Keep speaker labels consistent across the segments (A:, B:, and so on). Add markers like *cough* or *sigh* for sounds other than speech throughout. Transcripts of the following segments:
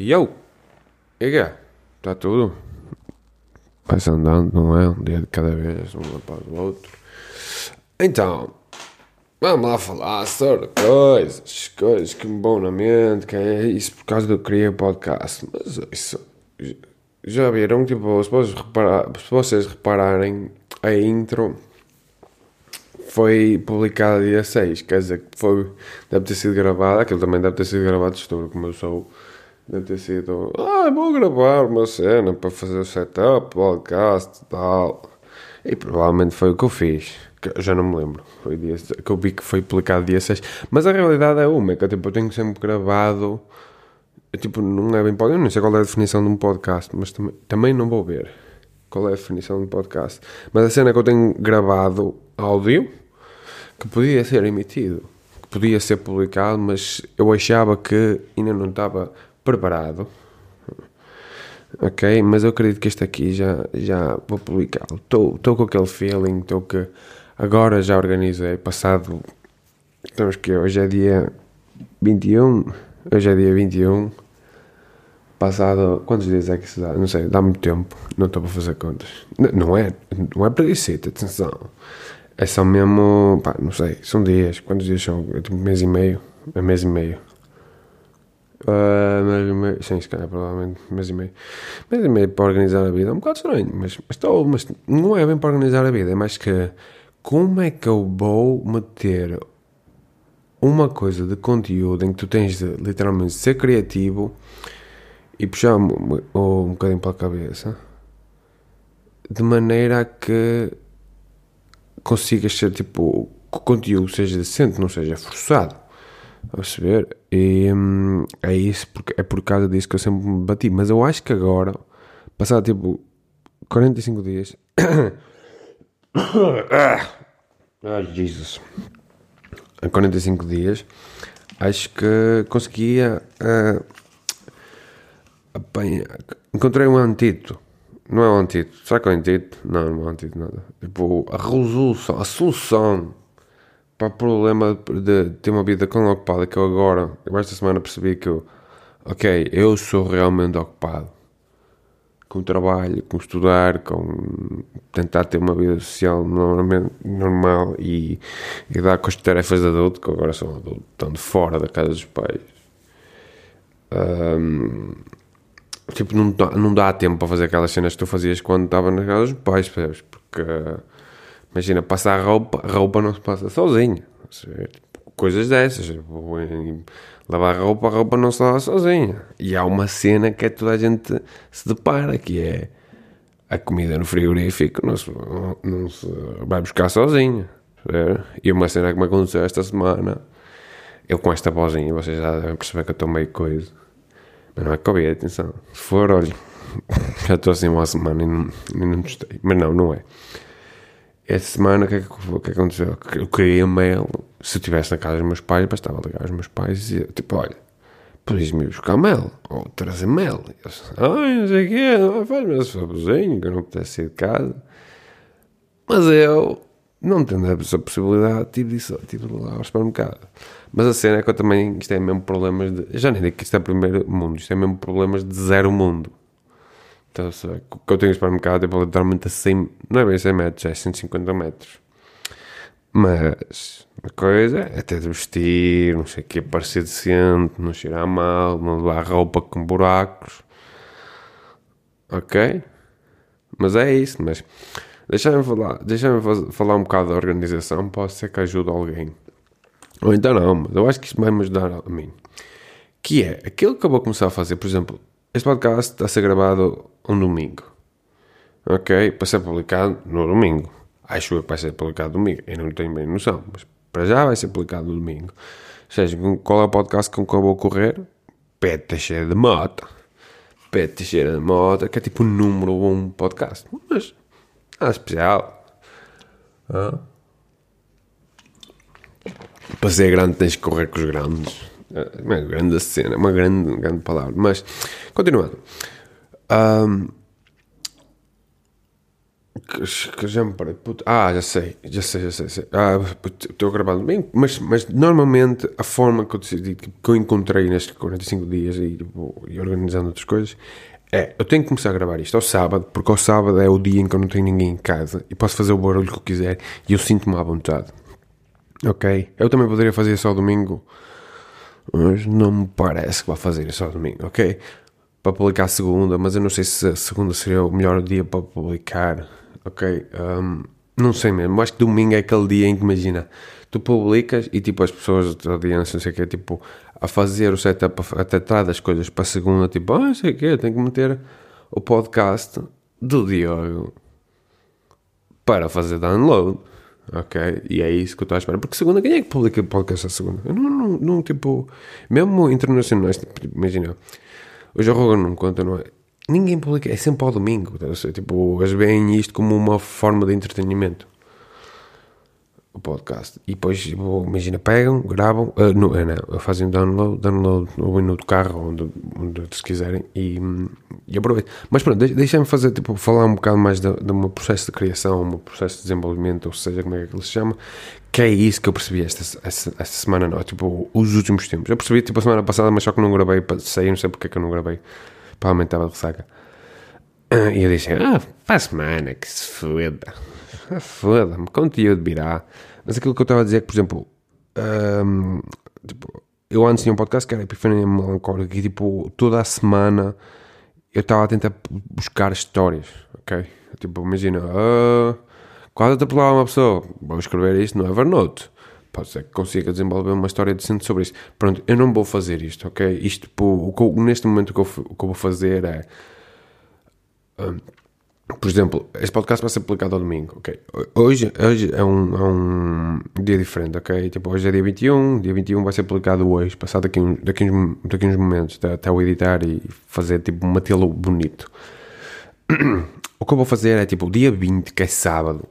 A: Eu? E que Está tudo? Vai-se andando, não é? Um dia de cada vez, um após o outro. Então, vamos lá falar sobre coisas, coisas que me vão na mente, que é isso por causa do eu queria podcast. Mas isso, já viram, tipo, se vocês, reparar, se vocês repararem, a intro foi publicada dia 6, quer dizer que foi, deve ter sido gravada, aquilo também deve ter sido gravado, estou como eu sou Deve ter sido, ah, vou gravar uma cena para fazer o setup, podcast tal. E provavelmente foi o que eu fiz. Que eu já não me lembro. Foi dia, que eu vi que foi publicado dia 6. Mas a realidade é uma, que eu, tipo, eu tenho sempre gravado. Eu, tipo, não é bem podcast. Eu não sei qual é a definição de um podcast, mas também, também não vou ver qual é a definição de um podcast. Mas a cena é que eu tenho gravado áudio que podia ser emitido, que podia ser publicado, mas eu achava que ainda não estava preparado. Ok, mas eu acredito que este aqui já, já vou publicá-lo. Estou com aquele feeling, estou que agora já organizei, passado. Estamos que hoje é dia 21. Hoje é dia 21. Passado. Quantos dias é que se dá? Não sei, dá muito tempo. Não estou para fazer contas. Não, é, não é preguiçita, atenção. É só mesmo. Pá, não sei, são dias. Quantos dias são? É tipo mês e meio. É mês e meio. Uh, e meio, sim, se calhar, provavelmente, mês e meio. Mês e meio para organizar a vida é um bocado estranho, mas, mas, estou, mas não é bem para organizar a vida, é mais que como é que eu vou meter uma coisa de conteúdo em que tu tens de literalmente ser criativo e puxar um, um, bocadinho para a cabeça de maneira a que consigas ser tipo que o conteúdo seja decente, não seja forçado. A perceber? E hum, é isso, porque é por causa disso que eu sempre me bati. Mas eu acho que agora, passado tipo 45 dias. *coughs* Ai, Jesus. A 45 dias, acho que conseguia. Uh, apanhar. Encontrei um antídoto. Não é um antídoto. Será que é um antídoto? Não, não é um antídoto, nada. Tipo, a resolução, a solução para o problema de ter uma vida tão ocupada que eu agora, esta semana percebi que eu, ok, eu sou realmente ocupado com o trabalho, com estudar, com tentar ter uma vida social normal e, e dar com as tarefas de adulto, que agora são adulto, estão de fora da casa dos pais. Um, tipo, não, não dá tempo para fazer aquelas cenas que tu fazias quando estava na casa dos pais, percebes? Porque Imagina, passar roupa, roupa não se passa sozinha. Coisas dessas. Lavar roupa, roupa não se lava sozinha. E há uma cena que é toda a gente se depara, que é a comida no frigorífico não se, não se vai buscar sozinha. E uma cena que me aconteceu esta semana, eu com esta vozinha, vocês já devem perceber que eu estou meio coisa. Mas não é Covid, atenção. Se for, olha, *laughs* já estou assim uma semana e não, e não gostei. Mas não, não é essa semana o que, é que, que aconteceu? Eu queria mail. Se eu estivesse na casa dos meus pais, bastava ligar aos meus pais e dizer: tipo, olha, podias-me buscar mel ou trazer mel. E eles, ai, não sei o quê, faz-me esse favorzinho que eu não pudesse sair de casa. Mas eu, não tendo essa possibilidade, tive, disso, tive lá ao supermercado. Mas a cena é que eu também, isto é mesmo problemas de. Já nem digo que isto é primeiro mundo, isto é mesmo problemas de zero mundo. Que eu tenho supermercado é literalmente a 100, não é bem 100 metros, é 150 metros. Mas a coisa é de vestir, não sei o que, parecer decente, não cheirar mal, não levar roupa com buracos. Ok? Mas é isso, mas deixa-me falar, deixa falar um bocado da organização, pode ser que ajude alguém. Ou então não, mas eu acho que isto vai me ajudar a mim. Que é aquilo que eu vou começar a fazer, por exemplo, este podcast está a ser gravado um domingo. Ok? Para ser publicado no domingo. Acho que vai ser publicado domingo. Eu não tenho bem noção, mas para já vai ser publicado no domingo. Ou seja, qual é o podcast com que eu vou correr? Pé cheia de Mota. Pé cheia de Mota, que é tipo o número um podcast. Mas, é especial. Ah. Para ser grande tens que correr com os grandes. É uma grande cena, uma grande, grande palavra. Mas, continuando. Um, Que, já me parei. Puto. Ah, já sei, já sei, já sei. Ah, estou gravando bem, mas, mas normalmente a forma que eu, decidi, que eu encontrei nestes 45 dias e, tipo, e organizando outras coisas é: eu tenho que começar a gravar isto ao sábado, porque ao sábado é o dia em que eu não tenho ninguém em casa e posso fazer o barulho que eu quiser e eu sinto-me à vontade. Ok? Eu também poderia fazer isso ao domingo, mas não me parece que vá fazer isso domingo, ok? Para publicar segunda, mas eu não sei se a segunda seria o melhor dia para publicar ok? Um, não sei mesmo, acho que domingo é aquele dia em que imagina, tu publicas e tipo as pessoas da audiência, não sei o que, tipo, a fazer o setup, a tratar das coisas para a segunda, tipo, ah, não sei o que, tenho que meter o podcast do Diogo para fazer download. Ok? E é isso que eu estou à espera. Porque segunda, quem é que publica podcast a segunda? Eu não, não, não tipo, mesmo internacionais, tipo, imagina, hoje a Rogan não conta, não é? ninguém publica, é sempre ao domingo. Tipo, eles veem isto como uma forma de entretenimento. O podcast. E depois, imagina, pegam, gravam, uh, no, uh, não, fazem download, download no do carro, onde, onde se quiserem, e, e aproveitem. Mas pronto, deixem-me fazer, tipo, falar um bocado mais do meu processo de criação, meu processo de desenvolvimento, ou seja, como é que ele se chama, que é isso que eu percebi esta, esta, esta semana, não, tipo, os últimos tempos. Eu percebi, tipo, a semana passada, mas só que não gravei, sei, não sei porque é que eu não gravei provavelmente estava de ressaca. E eu disse, ah, para a semana, que se foda. Foda-me, conteúdo virá. Mas aquilo que eu estava a dizer é que, por exemplo, um, tipo, eu antes tinha um podcast que era Epifania Melancólica e, tipo, toda a semana eu estava a tentar buscar histórias, ok? Tipo, imagina, uh, quase atropelar uma pessoa, vou escrever isto no Evernote pode ser que consiga desenvolver uma história decente sobre isso. Pronto, eu não vou fazer isto, ok? Isto, tipo, o que neste momento, o que, eu, o que eu vou fazer é. Um, por exemplo, este podcast vai ser publicado ao domingo, ok? Hoje, hoje é, um, é um dia diferente, ok? Tipo, hoje é dia 21, dia 21 vai ser publicado hoje, passado daqui, daqui, uns, daqui uns momentos, até, até o editar e fazer, tipo, um matê-lo bonito. o que eu vou fazer é, tipo, dia 20, que é sábado,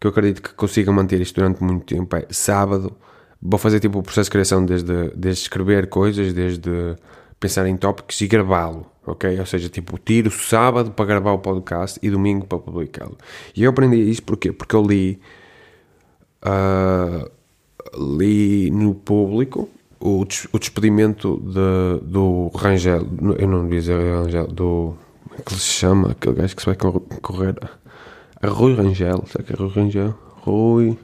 A: que eu acredito que consiga manter isto durante muito tempo é sábado. Vou fazer tipo o processo de criação desde, desde escrever coisas, desde pensar em tópicos e gravá-lo, ok? Ou seja, tipo, tiro sábado para gravar o podcast e domingo para publicá-lo. E eu aprendi isso porquê? Porque eu li, uh, li no público o, des o despedimento de, do Rangel, eu não devia dizer Rangel, do. Como é que ele se chama? Aquele gajo que se vai correr Rui Rangel, será que é Rui Rangel? Rui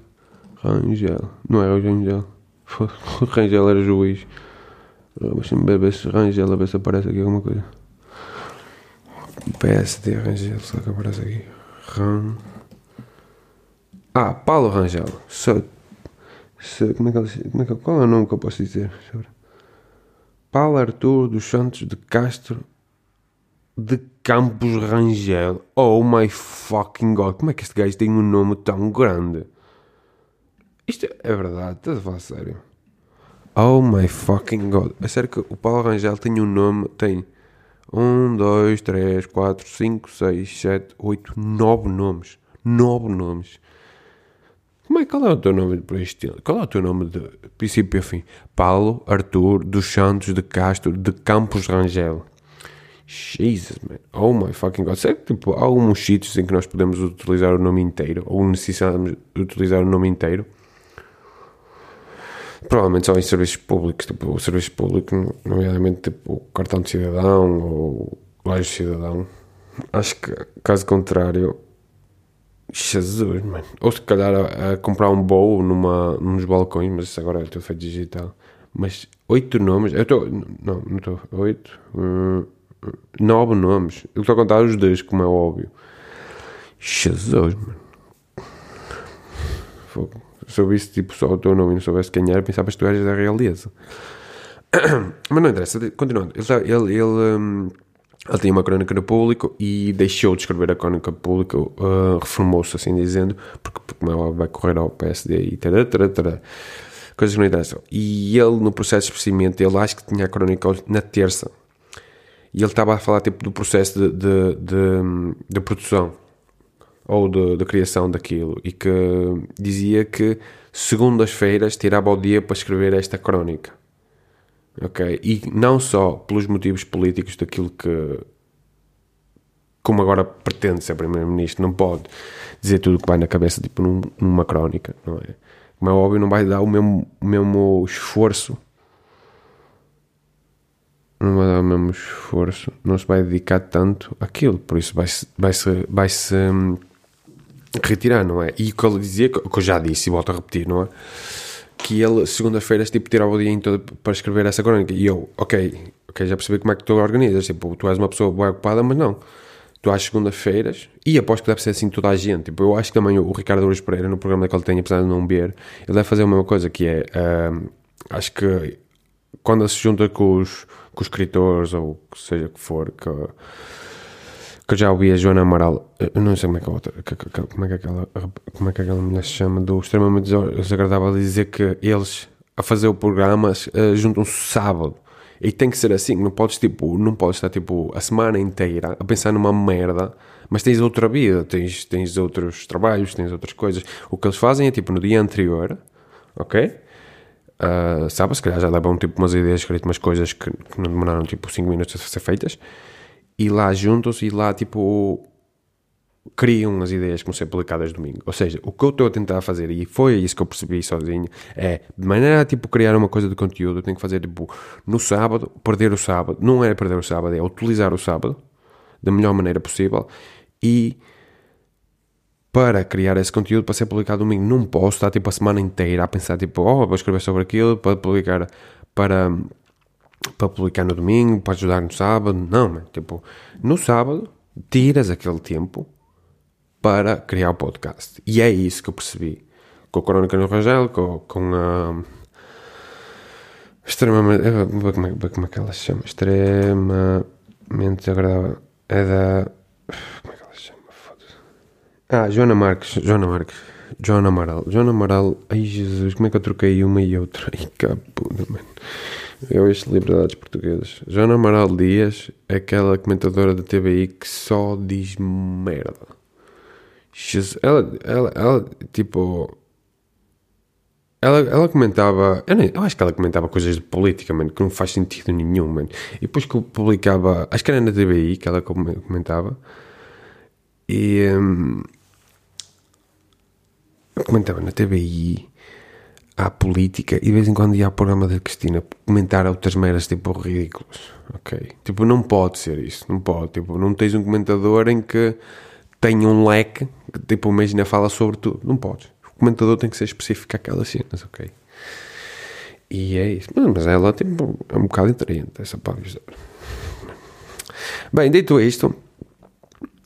A: Rangel, não é Rui Rangel. *laughs* Rangel era juiz. Deixa-me ver se Rangel, a ver se aparece aqui alguma coisa. PSD Rangel, será que aparece aqui? Ran... Ah, Paulo Rangel. So, so, como é que ele, como é que, qual é o nome que eu posso dizer? Paulo Artur dos Santos de Castro de Campos Rangel. Oh my fucking god, como é que este gajo tem um nome tão grande? Isto é verdade, estás a falar sério? Oh my fucking god. É sério que o Paulo Rangel tem um nome, tem 1, 2, 3, 4, 5, 6, 7, 8, 9 nomes. 9 nomes. Como é, qual é o teu nome por este Qual é o teu nome de princípio a fim? Paulo Arthur dos Santos de Castro de Campos Rangel. Jesus, man. Oh my fucking god. Será que tipo, há alguns sítios em que nós podemos utilizar o nome inteiro? Ou necessitamos utilizar o nome inteiro? Provavelmente só em serviços públicos, tipo, o serviço público, nomeadamente tipo, o cartão de cidadão ou laje de cidadão. Acho que, caso contrário, Jesus, mano. Ou se calhar a, a comprar um bowl numa, nos balcões, mas isso agora é tudo feito digital. Mas oito nomes, eu estou. Não, não estou. Oito. Hum, nove nomes. Eu estou a contar os dois, como é óbvio. Jesus, mano. Fogo. Se eu visse tipo, só o teu nome e não soubesse quem era, pensavas que tu eras da realeza. *clears throat* Mas não interessa, continuando. Ele, ele, ele, um, ele tinha uma crónica no público e deixou de escrever a crónica público, uh, reformou-se assim dizendo, porque, porque ela vai correr ao PSD e tará, tará, tará, coisas que não interessam. E ele, no processo de procedimento, ele acho que tinha a crónica na terça e ele estava a falar tipo, do processo de, de, de, de produção ou de, criação daquilo e que dizia que segundas-feiras tirava o dia para escrever esta crónica. Ok? E não só pelos motivos políticos daquilo que como agora pretende ser primeiro-ministro, não pode dizer tudo o que vai na cabeça, tipo num, numa crónica, não é? Como é óbvio, não vai dar o mesmo, mesmo esforço. Não vai dar o mesmo esforço, não se vai dedicar tanto àquilo, por isso vai-se vai -se, vai -se, hum, retirar, não é? E o que ele dizia, que eu já disse e volto a repetir, não é? Que ele, segunda-feira, tipo, tirava o dia todo para escrever essa crónica. E eu, ok, ok, já percebi como é que tu organizas. Tipo, tu és uma pessoa bem ocupada, mas não. Tu às segunda-feiras, e aposto que deve ser assim toda a gente. Tipo, eu acho que também o Ricardo Aruz Pereira, no programa que ele tem, apesar de não ver, ele deve fazer a mesma coisa, que é, acho que quando se junta com os, com os escritores, ou seja que for, que que eu já ouvi a Joana Amaral, eu não sei como é que, outra, como é que aquela, como é que aquela mulher se chama, do extremamente desagradável dizer que eles, a fazer o programa, uh, juntam-se sábado. E tem que ser assim, não podes, tipo, não podes estar, tipo, a semana inteira a pensar numa merda, mas tens outra vida, tens, tens outros trabalhos, tens outras coisas. O que eles fazem é, tipo, no dia anterior, ok? Uh, sabe, se calhar já levam, tipo, umas ideias escritas, umas coisas que, que não demoraram, tipo, 5 minutos a ser feitas e lá juntam-se e lá tipo criam as ideias que vão ser publicadas domingo. Ou seja, o que eu estou a tentar fazer, e foi isso que eu percebi sozinho, é de maneira a tipo criar uma coisa de conteúdo, eu tenho que fazer tipo no sábado, perder o sábado, não é perder o sábado, é utilizar o sábado da melhor maneira possível e para criar esse conteúdo para ser publicado domingo não posso estar tipo a semana inteira a pensar tipo, oh, vou escrever sobre aquilo para publicar para para publicar no domingo, para ajudar no sábado. Não, man. tipo, no sábado tiras aquele tempo para criar o podcast. E é isso que eu percebi com a Crónica no Rangel, com, com a. Extremamente. Como é, como é que ela se chama? Extremamente agradável. É da. Como é que ela se chama? Foda-se. Ah, Joana Marques. Joana Marques. Joana Amaral. Joana Amaral. Ai Jesus, como é que eu troquei uma e outra? Ai, capuda, mano. Eu este liberdades portuguesas. Joana Amaral Dias aquela comentadora da TVI que só diz merda. Ela, ela, ela tipo. Ela, ela comentava. Eu, nem, eu acho que ela comentava coisas de política, mano, que não faz sentido nenhum, mano. E depois que eu publicava. Acho que era na TVI que ela comentava. E. Hum, eu comentava na TVI à política e de vez em quando ia ao programa da Cristina comentar outras meras tipo ridículas, ok? Tipo, não pode ser isso, não pode, tipo, não tens um comentador em que tenha um leque, que, tipo, imagina, fala sobre tudo, não podes. O comentador tem que ser específico àquelas cenas, ok? E é isso, mas ela, tipo, é um bocado interessante essa palavra. Bem, dito isto,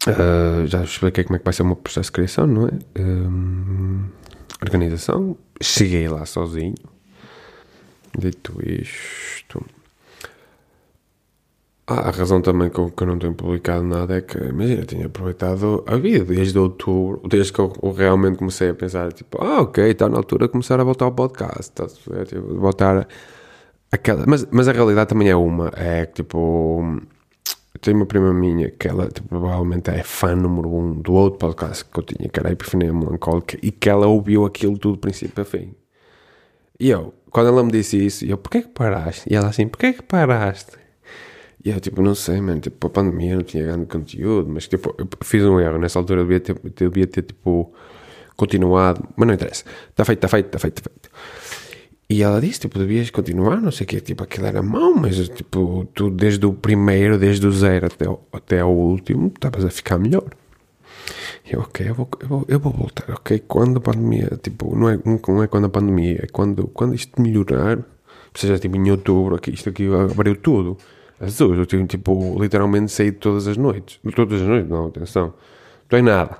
A: uh, já expliquei como é que vai ser o meu processo de criação, não é? Um, organização, cheguei lá sozinho. Dito isto. Ah, a razão também com que eu não tenho publicado nada é que, imagina, eu tinha aproveitado a vida desde outubro, desde que eu, realmente comecei a pensar, tipo, ah, ok, está na altura de começar a voltar ao podcast, a tipo, voltar aquela. Mas, mas a realidade também é uma, é que, tipo, tenho uma prima minha que ela tipo, provavelmente é fã número um do outro podcast que eu tinha, que era a Epifania Melancólica, e que ela ouviu aquilo tudo do princípio a fim. E eu, quando ela me disse isso, eu, porquê que paraste? E ela assim, porquê que paraste? E eu, tipo, não sei, mano, tipo, a pandemia não tinha grande conteúdo, mas, tipo, eu fiz um erro, nessa altura eu devia ter, eu devia ter tipo, continuado, mas não interessa, está feito, está feito, está feito, está feito. E ela disse, tipo, devias continuar, não sei o quê, tipo, aquilo era mau, mas, tipo, tu desde o primeiro, desde o zero até o, até o último, estavas a ficar melhor. Eu, ok, eu vou, eu vou, eu vou voltar, ok, quando a pandemia, tipo, não é, não é quando a pandemia, é quando, quando isto melhorar, seja, tipo, em outubro, aqui, isto aqui abriu tudo, as duas, eu tenho, tipo, literalmente saído todas as noites, todas as noites, não, atenção, não tem nada,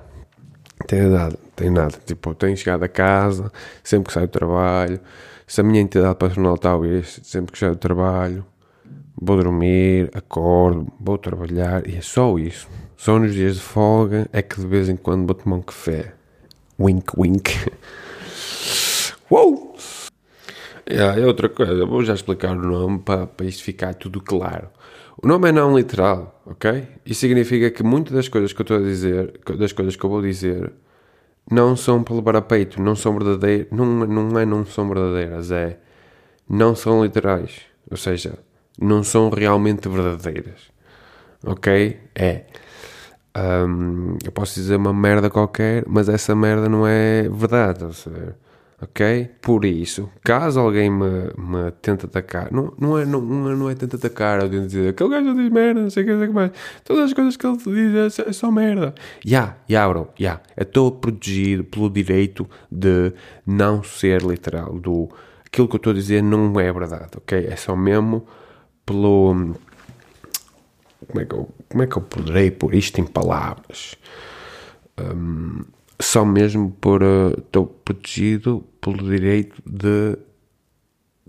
A: tem nada, tem nada, tipo, tenho chegado a casa, sempre que saio do trabalho, se a minha entidade patronal está a ouvir sempre que já trabalho, vou dormir, acordo, vou trabalhar e é só isso. Só nos dias de folga é que de vez em quando vou tomar um café. Wink, wink. *laughs* Uou! Yeah, é outra coisa, vou já explicar o nome para, para isto ficar tudo claro. O nome é não literal, ok? Isso significa que muitas das coisas que eu estou a dizer, das coisas que eu vou dizer, não são para levar a peito, não são verdadeiras, não, não é não são verdadeiras, é não são literais, ou seja, não são realmente verdadeiras, ok? É Um, eu posso dizer uma merda qualquer, mas essa merda não é verdade. Ou seja, ok? Por isso, caso alguém me, me tente atacar, não, não, é, não, não é tente atacar, eu tento dizer aquele gajo diz merda, não sei o que, sei que mais. Todas as coisas que ele diz é, é só merda. Já, yeah, já, yeah, bro, já. Yeah. Estou protegido pelo direito de não ser literal. Do, aquilo que eu estou a dizer não é verdade, ok? É só mesmo pelo como é que eu, como é que eu poderei pôr isto em palavras? Um, só mesmo por uh, estou protegido pelo direito de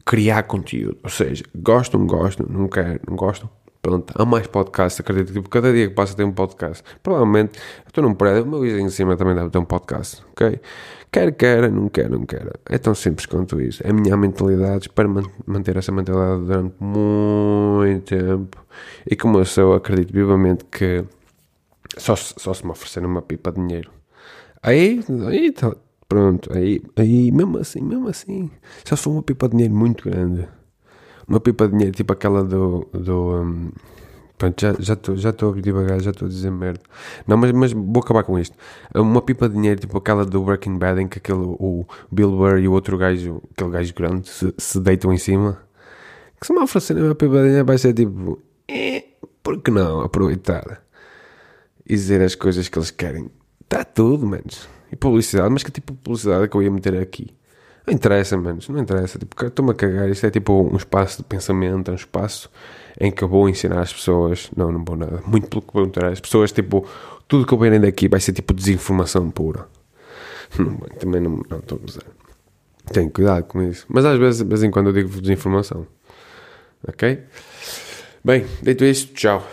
A: criar conteúdo. Ou seja, gostam, gostam, não quero, não gostam. Pronto, há mais podcasts, acredito. Tipo, cada dia que passa tem um podcast. Provavelmente, estou num prédio, o meu vizinho em cima também deve ter um podcast, ok? Quer queira, não quer, não quer. É tão simples quanto isso. É a minha mentalidade para manter essa mentalidade durante muito tempo. E como eu sou, acredito vivamente que só, só se me oferecer uma pipa de dinheiro. Aí, aí tá, pronto, aí, aí mesmo assim, mesmo assim, se for uma pipa de dinheiro muito grande. Uma pipa de dinheiro, tipo aquela do, do um, Pronto, já estou já já já estou a dizer merda. Não, mas, mas vou acabar com isto. Uma pipa de dinheiro, tipo aquela do Breaking Bad, em que aquele, o Bill Burr e o outro gajo, aquele gajo grande, se, se deitam em cima. Que se me oferecerem uma pipa de dinheiro vai ser tipo, eh, por que não aproveitar e dizer as coisas que eles querem? Está tudo, menos. E publicidade, mas que tipo de publicidade é que eu ia meter aqui? Não interessa, menos, não interessa. Tipo, estou-me a cagar. Isto é tipo um espaço de pensamento, é um espaço em que eu vou ensinar as pessoas. Não, não vou nada. Muito pelo que vou entrar. As pessoas, tipo, tudo que eu verem daqui vai ser tipo desinformação pura. *laughs* Não, também não estou a usar. Tenho cuidado com isso. Mas às vezes, de vez em quando, eu digo desinformação. Ok? Bem, dito isto, tchau.